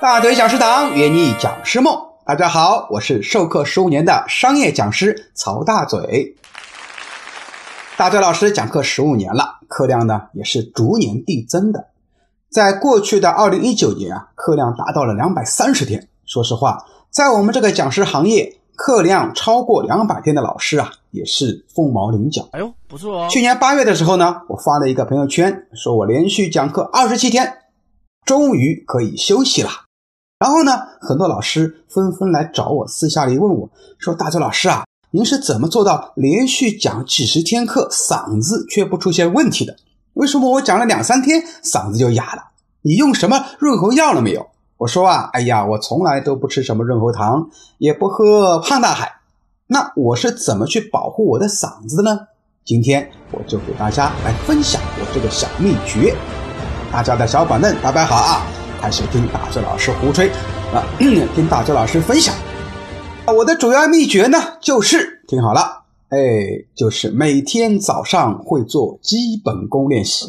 大嘴讲师堂圆你讲师梦，大家好，我是授课十五年的商业讲师曹大嘴。大嘴老师讲课十五年了，课量呢也是逐年递增的。在过去的二零一九年啊，课量达到了两百三十天。说实话，在我们这个讲师行业，课量超过两百天的老师啊，也是凤毛麟角。哎呦，不错哦！去年八月的时候呢，我发了一个朋友圈，说我连续讲课二十七天，终于可以休息了。然后呢，很多老师纷纷来找我，私下里问我说：“大周老师啊，您是怎么做到连续讲几十天课，嗓子却不出现问题的？为什么我讲了两三天，嗓子就哑了？你用什么润喉药了没有？”我说啊，哎呀，我从来都不吃什么润喉糖，也不喝胖大海。那我是怎么去保护我的嗓子的呢？今天我就给大家来分享我这个小秘诀。大家的小板凳打摆好啊！还是听大周老师胡吹啊，听大周老师分享。我的主要秘诀呢，就是听好了，哎，就是每天早上会做基本功练习。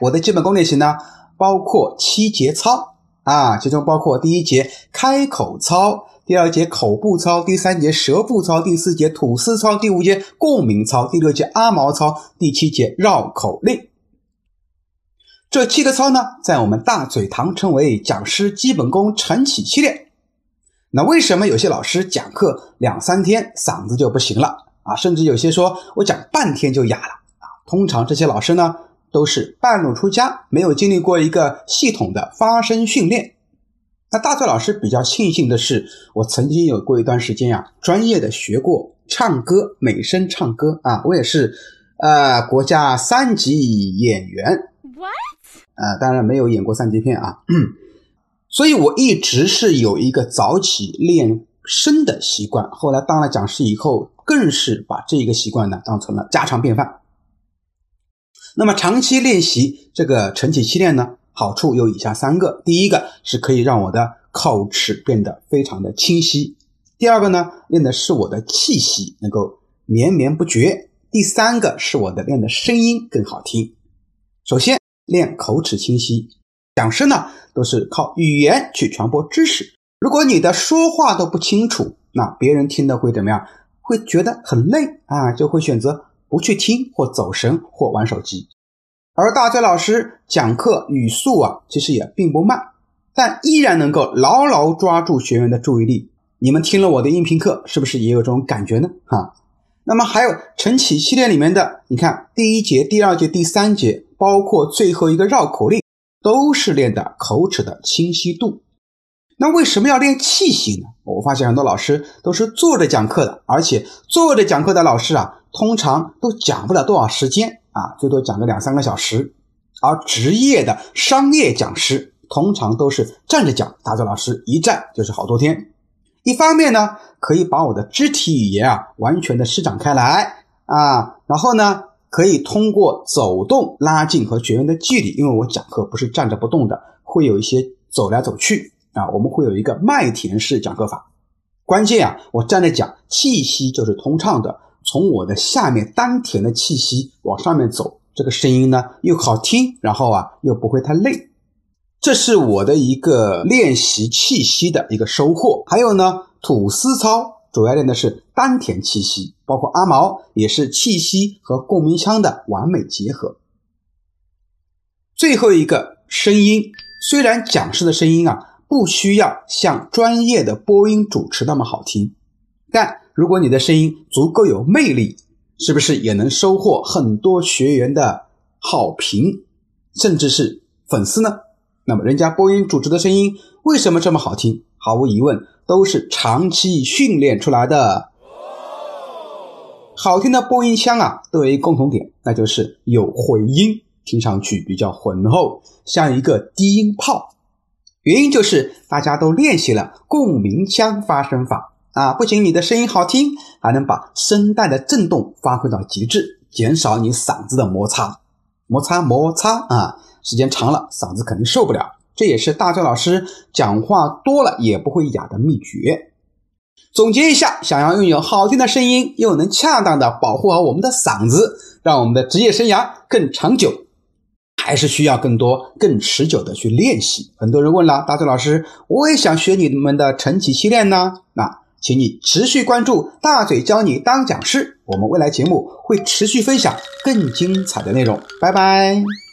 我的基本功练习呢，包括七节操啊，其中包括第一节开口操，第二节口部操，第三节舌部操，第四节吐丝操，第五节共鸣操，第六节阿毛操，第七节绕口令。这七个操呢，在我们大嘴堂称为讲师基本功晨起七练。那为什么有些老师讲课两三天嗓子就不行了啊？甚至有些说我讲半天就哑了啊？通常这些老师呢，都是半路出家，没有经历过一个系统的发声训练。那大嘴老师比较庆幸的是，我曾经有过一段时间呀，专业的学过唱歌、美声唱歌啊，我也是呃国家三级演员。呃，当然没有演过三级片啊，所以我一直是有一个早起练声的习惯。后来当了讲师以后，更是把这一个习惯呢当成了家常便饭。那么长期练习这个晨起七练呢，好处有以下三个：第一个是可以让我的口齿变得非常的清晰；第二个呢，练的是我的气息能够绵绵不绝；第三个是我的练的声音更好听。首先。练口齿清晰，讲师呢都是靠语言去传播知识。如果你的说话都不清楚，那别人听的会怎么样？会觉得很累啊，就会选择不去听，或走神，或玩手机。而大嘴老师讲课语速啊，其实也并不慢，但依然能够牢牢抓住学员的注意力。你们听了我的音频课，是不是也有这种感觉呢？哈。那么还有晨起系列里面的，你看第一节、第二节、第三节，包括最后一个绕口令，都是练的口齿的清晰度。那为什么要练气息呢？我发现很多老师都是坐着讲课的，而且坐着讲课的老师啊，通常都讲不了多少时间啊，最多讲个两三个小时。而职业的商业讲师通常都是站着讲，大周老师一站就是好多天。一方面呢，可以把我的肢体语言啊完全的施展开来啊，然后呢，可以通过走动拉近和学员的距离，因为我讲课不是站着不动的，会有一些走来走去啊，我们会有一个麦田式讲课法。关键啊，我站着讲，气息就是通畅的，从我的下面丹田的气息往上面走，这个声音呢又好听，然后啊又不会太累。这是我的一个练习气息的一个收获。还有呢，吐丝操主要练的是丹田气息，包括阿毛也是气息和共鸣腔的完美结合。最后一个声音，虽然讲师的声音啊不需要像专业的播音主持那么好听，但如果你的声音足够有魅力，是不是也能收获很多学员的好评，甚至是粉丝呢？那么，人家播音主持的声音为什么这么好听？毫无疑问，都是长期训练出来的。好听的播音腔啊，都有一个共同点，那就是有回音，听上去比较浑厚，像一个低音炮。原因就是大家都练习了共鸣腔发声法啊，不仅你的声音好听，还能把声带的震动发挥到极致，减少你嗓子的摩擦，摩擦摩擦啊。时间长了，嗓子肯定受不了。这也是大周老师讲话多了也不会哑的秘诀。总结一下，想要拥有好听的声音，又能恰当的保护好我们的嗓子，让我们的职业生涯更长久，还是需要更多、更持久的去练习。很多人问了，大嘴老师，我也想学你们的晨起七练呢。那，请你持续关注大嘴教你当讲师，我们未来节目会持续分享更精彩的内容。拜拜。